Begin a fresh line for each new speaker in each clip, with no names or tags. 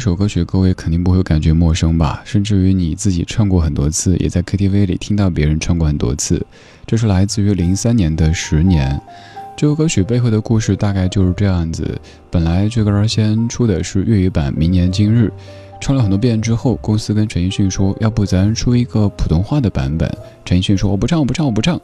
这首歌曲，各位肯定不会感觉陌生吧？甚至于你自己唱过很多次，也在 KTV 里听到别人唱过很多次。这是来自于零三年的《十年》。这首歌曲背后的故事大概就是这样子：本来这歌先出的是粤语版《明年今日》，唱了很多遍之后，公司跟陈奕迅说：“要不咱出一个普通话的版本？”陈奕迅说：“我不唱，我不唱，我不唱。”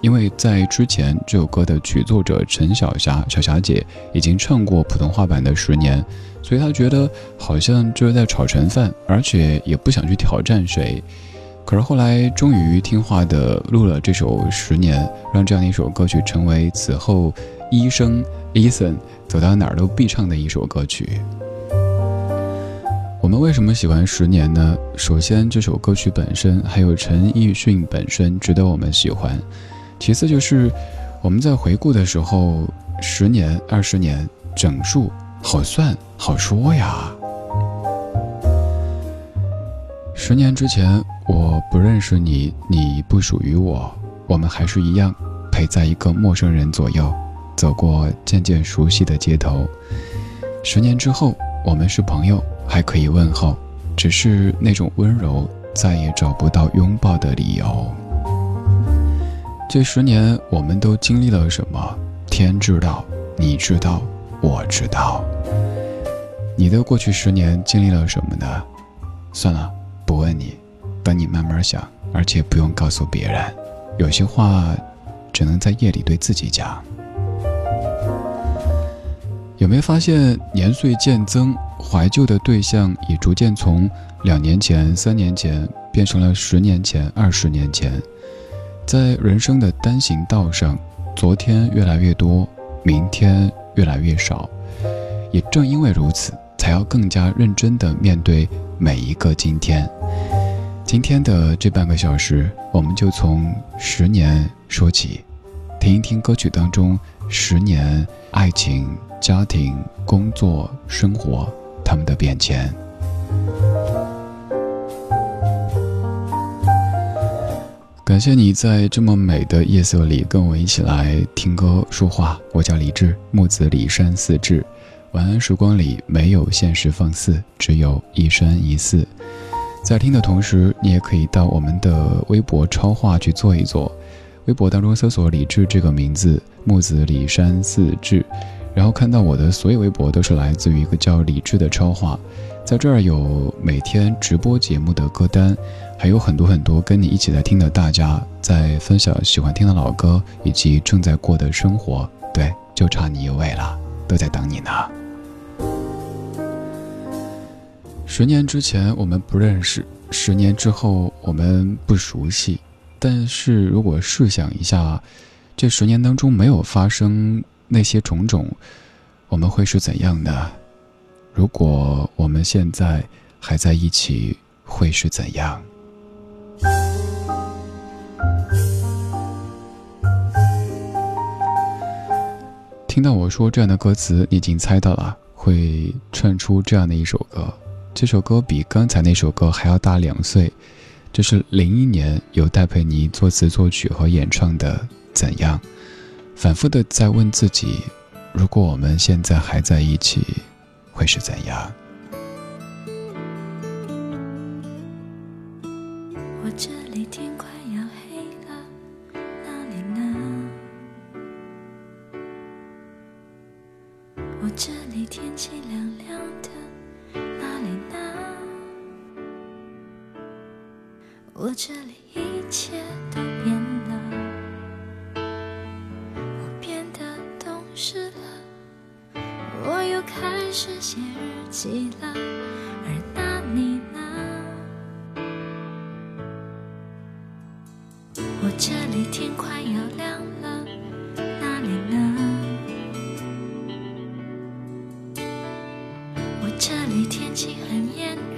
因为在之前这首歌的曲作者陈小霞小霞姐已经唱过普通话版的《十年》。所以她觉得好像就是在炒陈饭，而且也不想去挑战谁。可是后来终于听话的录了这首《十年》，让这样的一首歌曲成为此后医生 Eason 走到哪儿都必唱的一首歌曲。我们为什么喜欢《十年》呢？首先，这首歌曲本身，还有陈奕迅本身值得我们喜欢。其次就是我们在回顾的时候，十年、二十年整数。好算好说呀。十年之前，我不认识你，你不属于我，我们还是一样陪在一个陌生人左右，走过渐渐熟悉的街头。十年之后，我们是朋友，还可以问候，只是那种温柔再也找不到拥抱的理由。这十年我们都经历了什么？天知道，你知道，我知道。你的过去十年经历了什么呢？算了，不问你，等你慢慢想，而且不用告诉别人。有些话，只能在夜里对自己讲。有没有发现年岁渐增，怀旧的对象也逐渐从两年前、三年前变成了十年前、二十年前？在人生的单行道上，昨天越来越多，明天越来越少。也正因为如此。才要更加认真地面对每一个今天。今天的这半个小时，我们就从十年说起，听一听歌曲当中十年爱情、家庭、工作、生活他们的变迁。感谢你在这么美的夜色里跟我一起来听歌说话。我叫李志，木子李山四志。晚安时光里没有现实放肆，只有一生一世。在听的同时，你也可以到我们的微博超话去做一做。微博当中搜索“李志”这个名字，木子李山四志，然后看到我的所有微博都是来自于一个叫李志的超话。在这儿有每天直播节目的歌单，还有很多很多跟你一起在听的大家在分享喜欢听的老歌以及正在过的生活。对，就差你一位了。都在等你呢。十年之前我们不认识，十年之后我们不熟悉。但是如果试想一下，这十年当中没有发生那些种种，我们会是怎样的？如果我们现在还在一起，会是怎样？听到我说这样的歌词，你已经猜到了，会串出这样的一首歌。这首歌比刚才那首歌还要大两岁，这是零一年由戴佩妮作词作曲和演唱的《怎样》。反复的在问自己，如果我们现在还在一起，会是怎样？
我这里天快我这里一切都变了，我变得懂事了，我又开始写日记了，而那你呢？我这里天快要亮了，那里呢？我这里天气很炎热，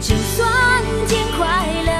就算天快亮。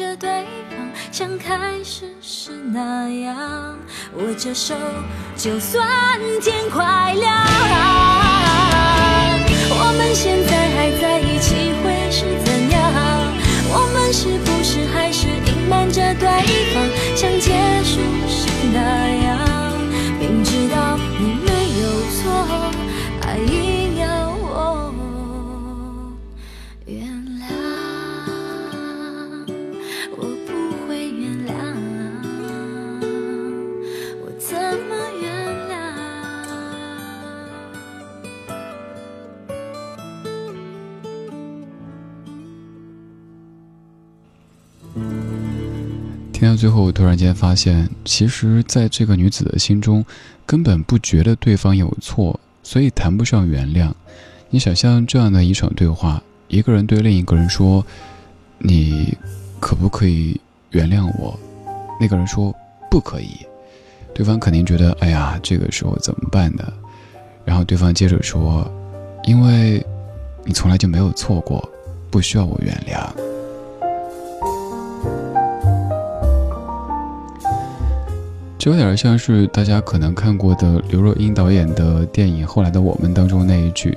着对方，像开始时那样握着手，就算天快亮？我们现在
听到最后，我突然间发现，其实在这个女子的心中，根本不觉得对方有错，所以谈不上原谅。你想象这样的一场对话，一个人对另一个人说：“你可不可以原谅我？”那个人说：“不可以。”对方肯定觉得：“哎呀，这个时候怎么办呢？”然后对方接着说：“因为你从来就没有错过，不需要我原谅。”这有点像是大家可能看过的刘若英导演的电影《后来的我们》当中那一句，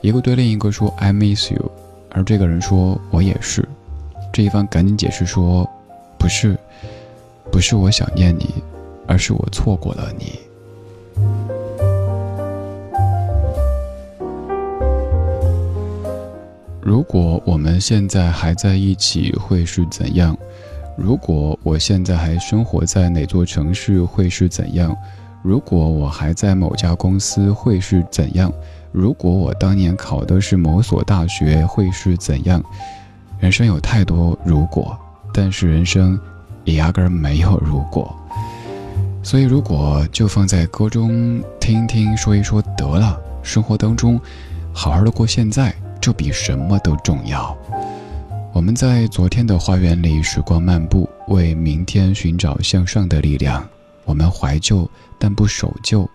一个对另一个说 “I miss you”，而这个人说“我也是”，这一方赶紧解释说：“不是，不是我想念你，而是我错过了你。”如果我们现在还在一起，会是怎样？如果我现在还生活在哪座城市，会是怎样？如果我还在某家公司，会是怎样？如果我当年考的是某所大学，会是怎样？人生有太多如果，但是人生也压根没有如果。所以，如果就放在歌中听听说一说得了。生活当中，好好的过现在，就比什么都重要。我们在昨天的花园里时光漫步，为明天寻找向上的力量。我们怀旧，但不守旧。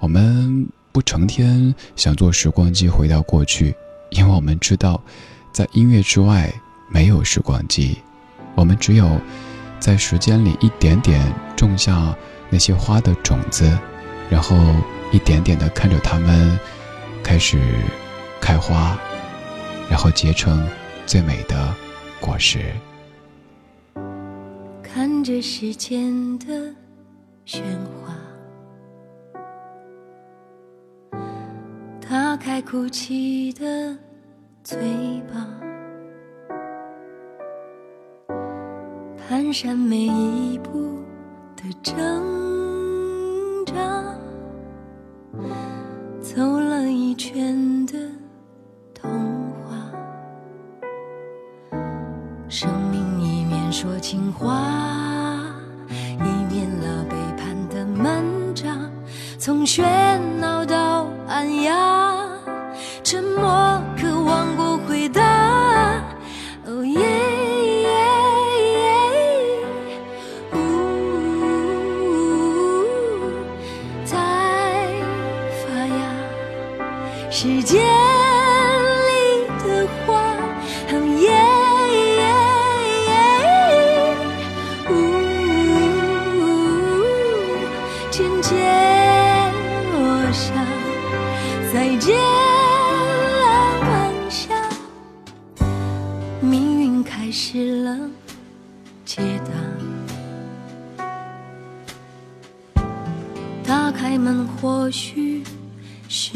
我们不成天想坐时光机回到过去，因为我们知道，在音乐之外没有时光机。我们只有在时间里一点点种下那些花的种子，然后一点点的看着它们开始开花，然后结成。最美的果实。
看着时间的喧哗，打开哭泣的嘴巴，蹒跚每一步的挣扎，走了一圈沉默。打开门，或许是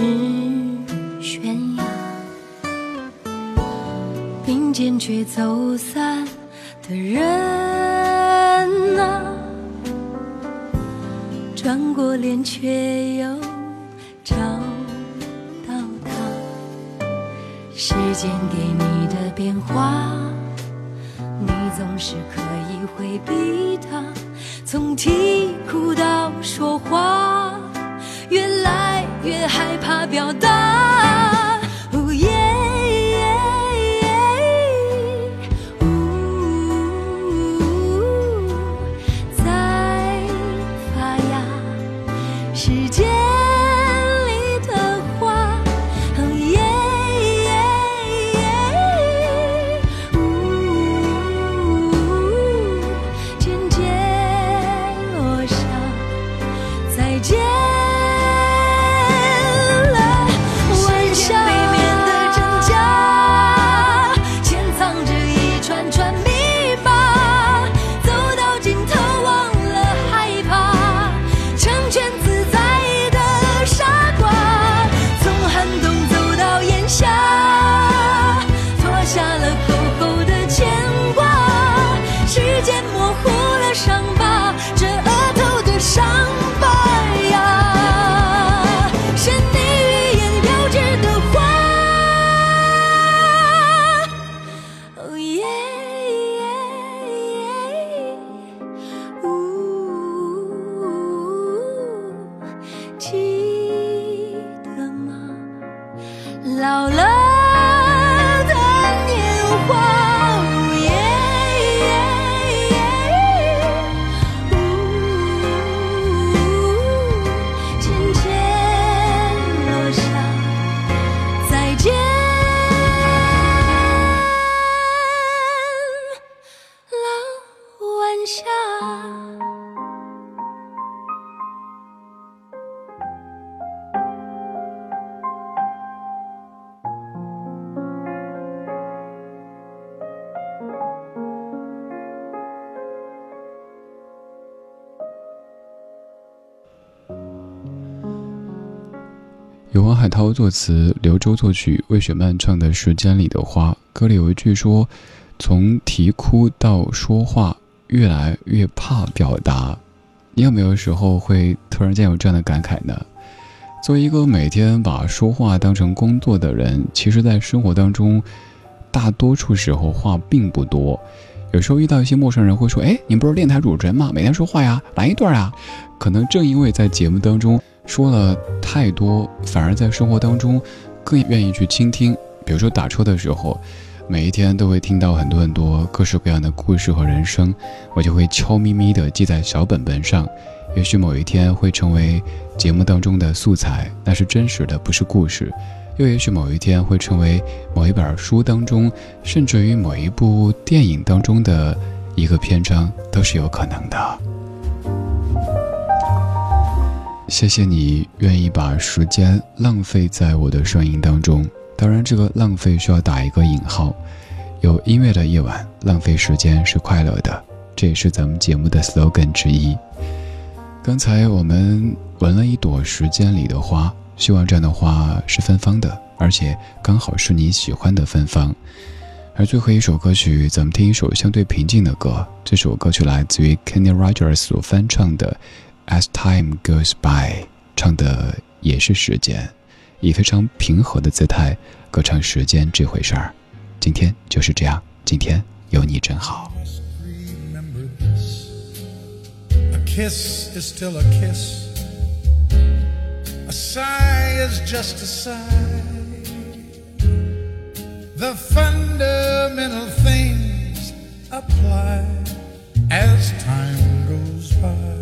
悬崖。并肩却走散的人啊，转过脸却又找到他。时间给你的变化，你总是可以回避它。从啼哭到说话，越来越害怕表达。
海涛作词，刘洲作曲，魏雪曼唱的《时间里的花》。歌里有一句说：“从啼哭到说话，越来越怕表达。”你有没有时候会突然间有这样的感慨呢？作为一个每天把说话当成工作的人，其实，在生活当中，大多数时候话并不多。有时候遇到一些陌生人，会说：“哎，你不是电台主持人吗？每天说话呀，来一段啊。”可能正因为在节目当中。说了太多，反而在生活当中更愿意去倾听。比如说打车的时候，每一天都会听到很多很多各式各样的故事和人生，我就会悄咪咪地记在小本本上。也许某一天会成为节目当中的素材，那是真实的，不是故事；又也许某一天会成为某一本书当中，甚至于某一部电影当中的一个篇章，都是有可能的。谢谢你愿意把时间浪费在我的声音当中，当然这个浪费需要打一个引号。有音乐的夜晚，浪费时间是快乐的，这也是咱们节目的 slogan 之一。刚才我们闻了一朵时间里的花，希望这样的花是芬芳的，而且刚好是你喜欢的芬芳。而最后一首歌曲，咱们听一首相对平静的歌，这首歌曲来自于 Kenny Rogers 所翻唱的。As time goes by 唱的也是时间以非常平和的姿态歌唱时间这回事儿。今天就是这样今天有你真好。
A kiss is still a kiss a sigh is just a sigh. The fundamental things apply as time goes by.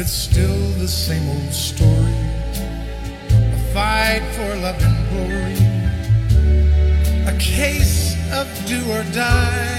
It's still the same old story. A fight for love and glory. A case of do or die.